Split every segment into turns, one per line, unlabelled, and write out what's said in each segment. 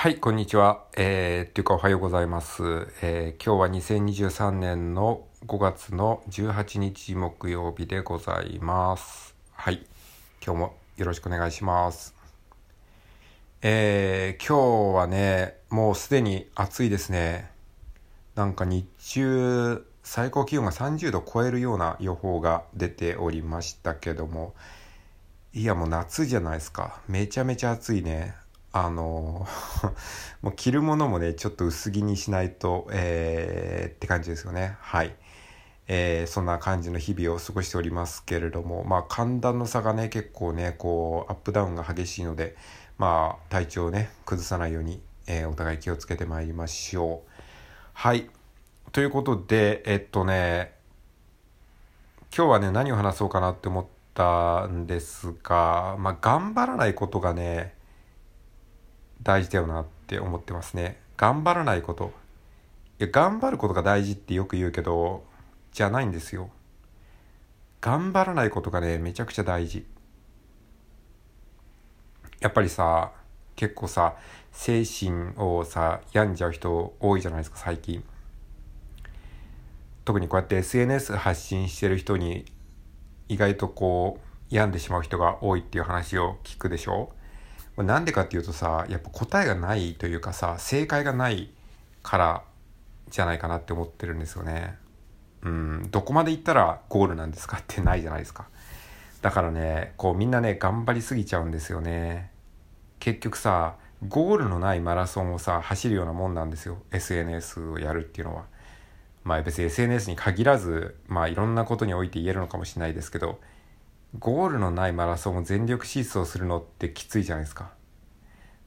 はい、こんにちは。えー、っていうかおはようございます。えー、今日は2023年の5月の18日木曜日でございます。はい、今日もよろしくお願いします。えー、今日はね、もうすでに暑いですね。なんか日中、最高気温が30度超えるような予報が出ておりましたけども、いやもう夏じゃないですか。めちゃめちゃ暑いね。あの もう着るものもね、ちょっと薄着にしないと、えー、って感じですよね。はい。えー、そんな感じの日々を過ごしておりますけれども、まあ寒暖の差がね、結構ね、こう、アップダウンが激しいので、まあ体調をね、崩さないように、えー、お互い気をつけてまいりましょう。はい。ということで、えっとね、今日はね、何を話そうかなって思ったんですが、まあ頑張らないことがね、大事だよなって思ってますね。頑張らないこと。いや、頑張ることが大事ってよく言うけど、じゃないんですよ。頑張らないことがね、めちゃくちゃ大事。やっぱりさ、結構さ、精神をさ、病んじゃう人多いじゃないですか、最近。特にこうやって SNS 発信してる人に、意外とこう、病んでしまう人が多いっていう話を聞くでしょなんでかっていうとさ、やっぱ答えがないというかさ、正解がないからじゃないかなって思ってるんですよね。うん、どこまで行ったらゴールなんですかってないじゃないですか。だからね、こうみんなね、頑張りすぎちゃうんですよね。結局さ、ゴールのないマラソンをさ、走るようなもんなんですよ。SNS をやるっていうのは。まあ別に SNS に限らず、まあいろんなことにおいて言えるのかもしれないですけど、ゴールのないマラソンを全力疾走するのってきついじゃないですか。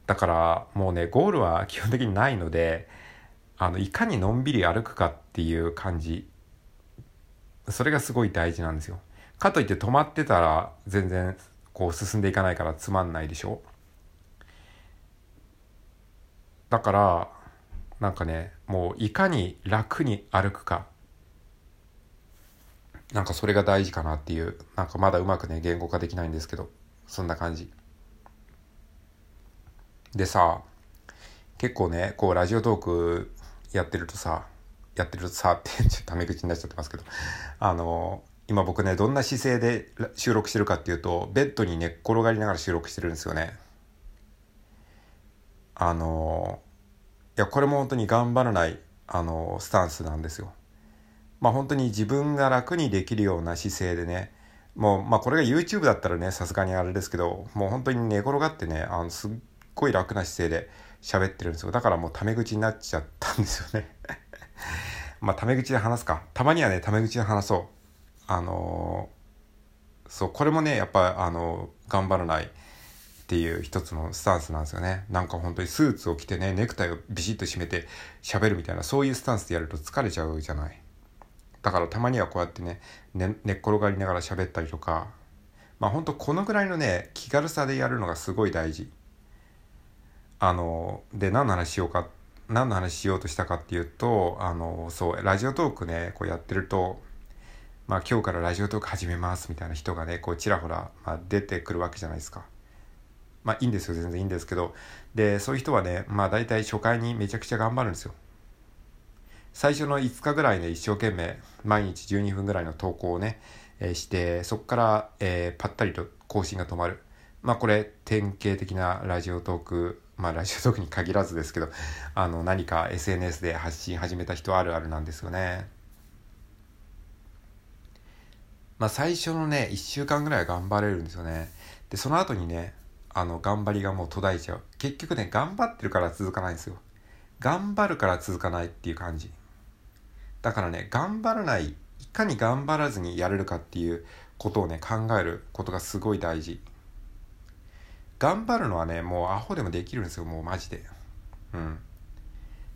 だからもうね、ゴールは基本的にないので、あの、いかにのんびり歩くかっていう感じ。それがすごい大事なんですよ。かといって止まってたら全然こう進んでいかないからつまんないでしょだから、なんかね、もういかに楽に歩くか。なんかそれが大事かなっていう、なんかまだうまくね、言語化できないんですけど、そんな感じ。でさ、結構ね、こうラジオトークやってるとさ、やってるとさって ちょっとタメ口になっちゃってますけど、あの、今僕ね、どんな姿勢で収録してるかっていうと、ベッドに寝っ転がりながら収録してるんですよね。あの、いや、これも本当に頑張らない、あの、スタンスなんですよ。まあ本当に自分が楽にできるような姿勢でね、もう、まあこれが YouTube だったらね、さすがにあれですけど、もう本当に寝転がってね、あの、すっごい楽な姿勢で喋ってるんですよ。だからもうタメ口になっちゃったんですよね。まあタメ口で話すか。たまにはね、タメ口で話そう。あのー、そう、これもね、やっぱ、あのー、頑張らないっていう一つのスタンスなんですよね。なんか本当にスーツを着てね、ネクタイをビシッと締めて喋るみたいな、そういうスタンスでやると疲れちゃうじゃない。だからたまにはこうやってね、ね寝っ転がりながら喋ったりとか、まあほんとこのぐらいのね、気軽さでやるのがすごい大事。あの、で、何の話しようか、何の話しようとしたかっていうと、あの、そう、ラジオトークね、こうやってると、まあ今日からラジオトーク始めますみたいな人がね、こうちらほら、まあ、出てくるわけじゃないですか。まあいいんですよ、全然いいんですけど。で、そういう人はね、まあ大体初回にめちゃくちゃ頑張るんですよ。最初の5日ぐらいね、一生懸命、毎日12分ぐらいの投稿をね、えー、して、そこから、えー、ぱったりと更新が止まる。まあこれ、典型的なラジオトーク、まあラジオトークに限らずですけど、あの、何か SNS で発信始めた人あるあるなんですよね。まあ最初のね、1週間ぐらいは頑張れるんですよね。で、その後にね、あの、頑張りがもう途絶えちゃう。結局ね、頑張ってるから続かないんですよ。頑張るから続かないっていう感じ。だからね、頑張らない、いかに頑張らずにやれるかっていうことをね、考えることがすごい大事。頑張るのはね、もうアホでもできるんですよ、もうマジで。うん。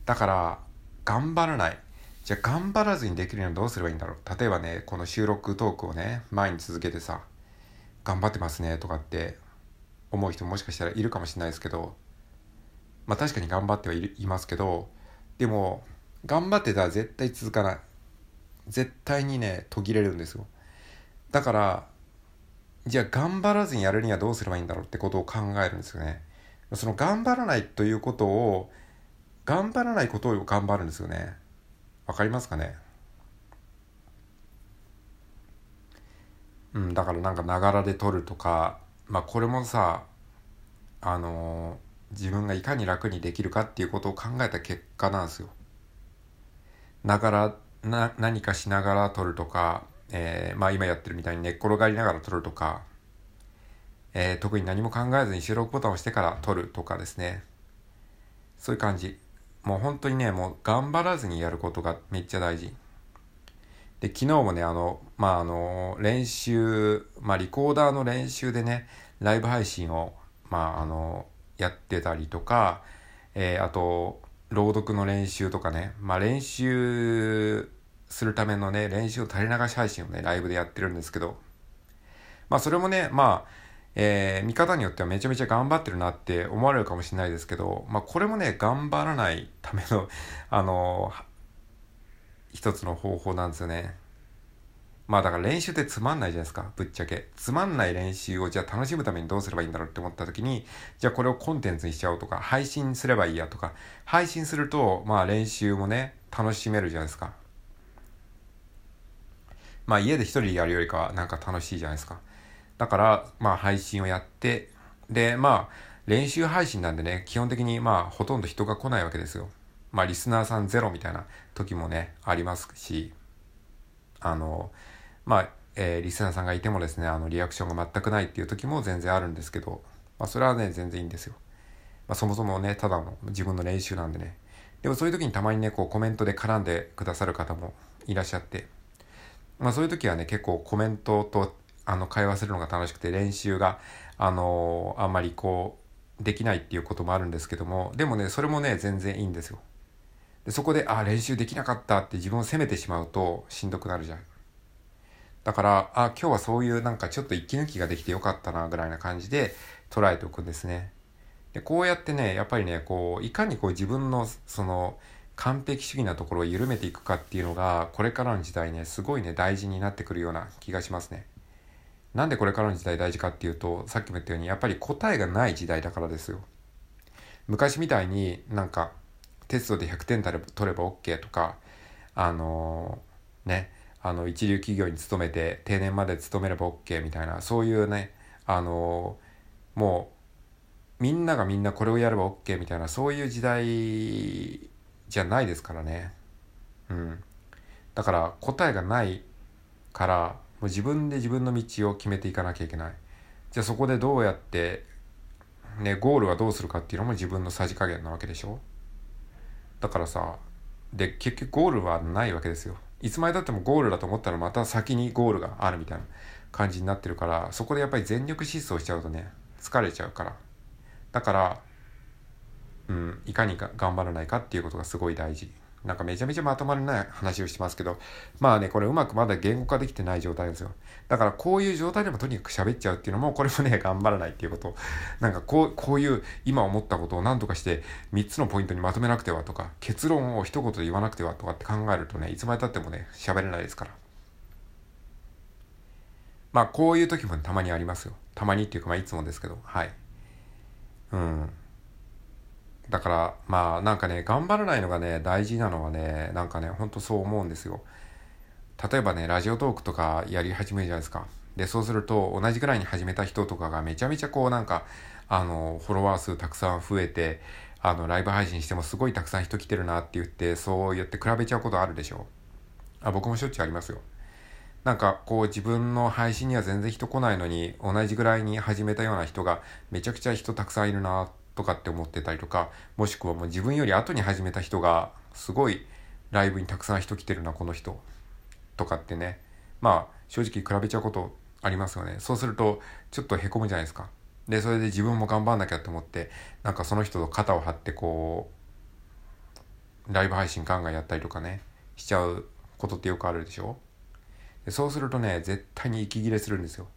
だから、頑張らない。じゃあ頑張らずにできるにはどうすればいいんだろう。例えばね、この収録トークをね、前に続けてさ、頑張ってますねとかって思う人ももしかしたらいるかもしれないですけど、まあ確かに頑張ってはいますけど、でも、頑張ってたら絶対続かない。絶対にね、途切れるんですよ。だから、じゃあ頑張らずにやるにはどうすればいいんだろうってことを考えるんですよね。その頑張らないということを頑張らないことを頑張るんですよねわかりますかね？うんだからなんかながらで撮るとかまあこれもさあのー、自分がいかに楽にできるかっていうことを考えた結果なんですよながらな何かしながら撮るとか、えー、まあ今やってるみたいに寝っ転がりながら撮るとかえー、特に何も考えずに収録ボタンを押してから撮るとかですね。そういう感じ。もう本当にね、もう頑張らずにやることがめっちゃ大事。で、昨日もね、あの、まあ、あの、練習、まあ、リコーダーの練習でね、ライブ配信を、まあ、あの、やってたりとか、えー、あと、朗読の練習とかね、まあ、練習するためのね、練習を垂れ流し配信をね、ライブでやってるんですけど、まあ、それもね、まあ、えー、見方によってはめちゃめちゃ頑張ってるなって思われるかもしれないですけど、まあ、これもね、頑張らないための、あのー、一つの方法なんですよね。まあだから練習ってつまんないじゃないですか、ぶっちゃけ。つまんない練習をじゃあ楽しむためにどうすればいいんだろうって思った時に、じゃあこれをコンテンツにしちゃおうとか、配信すればいいやとか、配信すると、まあ練習もね、楽しめるじゃないですか。まあ家で一人でやるよりかはなんか楽しいじゃないですか。だから、まあ配信をやって、で、まあ練習配信なんでね、基本的にまあほとんど人が来ないわけですよ。まあリスナーさんゼロみたいな時もね、ありますし、あの、まあ、えー、リスナーさんがいてもですね、あのリアクションが全くないっていう時も全然あるんですけど、まあそれはね、全然いいんですよ。まあそもそもね、ただの自分の練習なんでね。でもそういう時にたまにね、こうコメントで絡んでくださる方もいらっしゃって、まあそういう時はね、結構コメントとあの会話するのが楽しくて練習があのあんまりこうできないっていうこともあるんですけどもでもねそれもね全然いいんですよでそこであ練習できなかったって自分を責めてしまうとしんどくなるじゃんだからあ今日はそういうなんかちょっと息抜きができてよかったなぐらいな感じで捉えておくんですねでこうやってねやっぱりねこういかにこう自分のその完璧主義なところを緩めていくかっていうのがこれからの時代ねすごいね大事になってくるような気がしますねなんでこれからの時代大事かっていうと、さっきも言ったように、やっぱり答えがない時代だからですよ。昔みたいになんか、テストで100点取れば OK とか、あのー、ね、あの、一流企業に勤めて定年まで勤めれば OK みたいな、そういうね、あの、もう、みんながみんなこれをやれば OK みたいな、そういう時代じゃないですからね。うん。だから答えがないからもう自分で自分の道を決めていかなきゃいけない。じゃあそこでどうやって、ね、ゴールはどうするかっていうのも自分のさじ加減なわけでしょだからさ、で、結局ゴールはないわけですよ。いつまでたってもゴールだと思ったらまた先にゴールがあるみたいな感じになってるから、そこでやっぱり全力疾走しちゃうとね、疲れちゃうから。だから、うん、いかに頑張らないかっていうことがすごい大事。なんかめちゃめちゃまとまらない話をしてますけど、まあね、これうまくまだ言語化できてない状態ですよ。だからこういう状態でもとにかく喋っちゃうっていうのも、これもね、頑張らないっていうこと。なんかこう、こういう今思ったことを何とかして3つのポイントにまとめなくてはとか、結論を一言で言わなくてはとかって考えるとね、いつまでたってもね、喋れないですから。まあこういう時もたまにありますよ。たまにっていうかまあいつもですけど、はい。うん。だから、まあなんかね、頑張らないのがね、大事なのはね、なんかね、ほんとそう思うんですよ。例えばね、ラジオトークとかやり始めるじゃないですか。で、そうすると、同じぐらいに始めた人とかがめちゃめちゃこうなんか、あの、フォロワー数たくさん増えて、あの、ライブ配信してもすごいたくさん人来てるなって言って、そう言って比べちゃうことあるでしょ。あ、僕もしょっちゅうありますよ。なんかこう自分の配信には全然人来ないのに同じぐらいに始めたような人がめちゃくちゃ人たくさんいるなっとかって思ってたりとか、もしくはもう自分より後に始めた人が、すごいライブにたくさん人来てるな、この人。とかってね。まあ、正直比べちゃうことありますよね。そうすると、ちょっとへこむじゃないですか。で、それで自分も頑張んなきゃって思って、なんかその人と肩を張ってこう、ライブ配信ガンガンやったりとかね、しちゃうことってよくあるでしょでそうするとね、絶対に息切れするんですよ。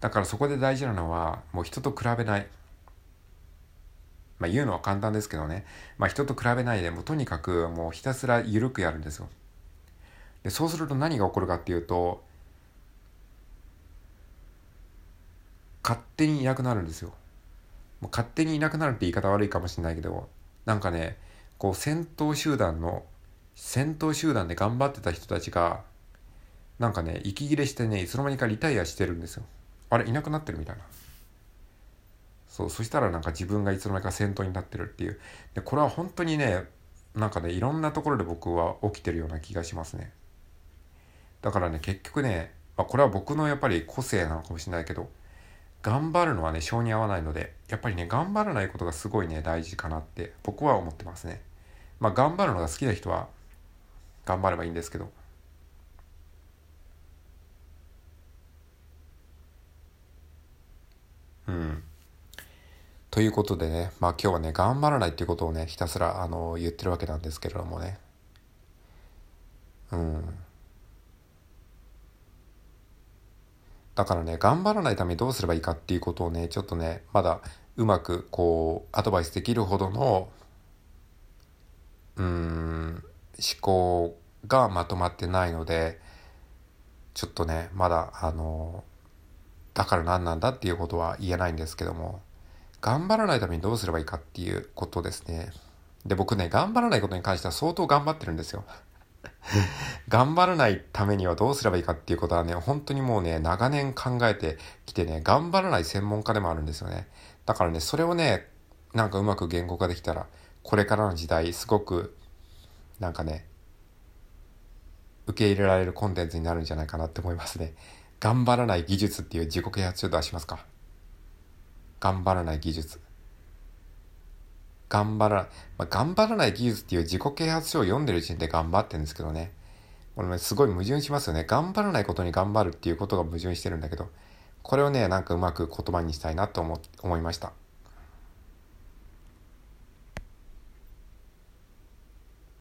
だからそこで大事なのは、もう人と比べない。まあ言うのは簡単ですけどね、まあ人と比べないでもうとにかくもうひたすら緩くやるんですよ。で、そうすると何が起こるかっていうと、勝手にいなくなるんですよ。もう勝手にいなくなるって言い方悪いかもしれないけどなんかねこう戦闘集団の戦闘集団で頑張ってた人たちがなんかね息切れしてねいつの間にかリタイアしてるんですよあれいなくなってるみたいなそうそしたらなんか自分がいつの間にか戦闘になってるっていう。でこれは本当にねなんかねいろんなところで僕は起きてるような気がしますね。だからね結局ね、まあ、これは僕のやっぱり個性なのかもしれないけど頑張るのはね性に合わないのでやっぱりね頑張らないことがすごいね大事かなって僕は思ってますね。まあ頑張るのが好きな人は頑張ればいいんですけどということでねまあ今日はね頑張らないっていうことをねひたすらあの言ってるわけなんですけれどもね。うん。だからね、頑張らないためにどうすればいいかっていうことをね、ちょっとね、まだうまくこう、アドバイスできるほどの、うん、思考がまとまってないので、ちょっとね、まだ、あの、だから何なんだっていうことは言えないんですけども、頑張らないためにどうすればいいかっていうことですね。で、僕ね、頑張らないことに関しては相当頑張ってるんですよ。頑張らないためにはどうすればいいかっていうことはね、本当にもうね、長年考えてきてね、頑張らない専門家でもあるんですよね。だからね、それをね、なんかうまく言語化できたら、これからの時代、すごく、なんかね、受け入れられるコンテンツになるんじゃないかなって思いますね。頑張らない技術っていう自己啓発書出しますか。頑張らない技術。頑張ら、まあ、頑張らない技術っていう自己啓発書を読んでる時点で頑張ってるんですけどね。これね、すごい矛盾しますよね。頑張らないことに頑張るっていうことが矛盾してるんだけど、これをね、なんかうまく言葉にしたいなと思思いました。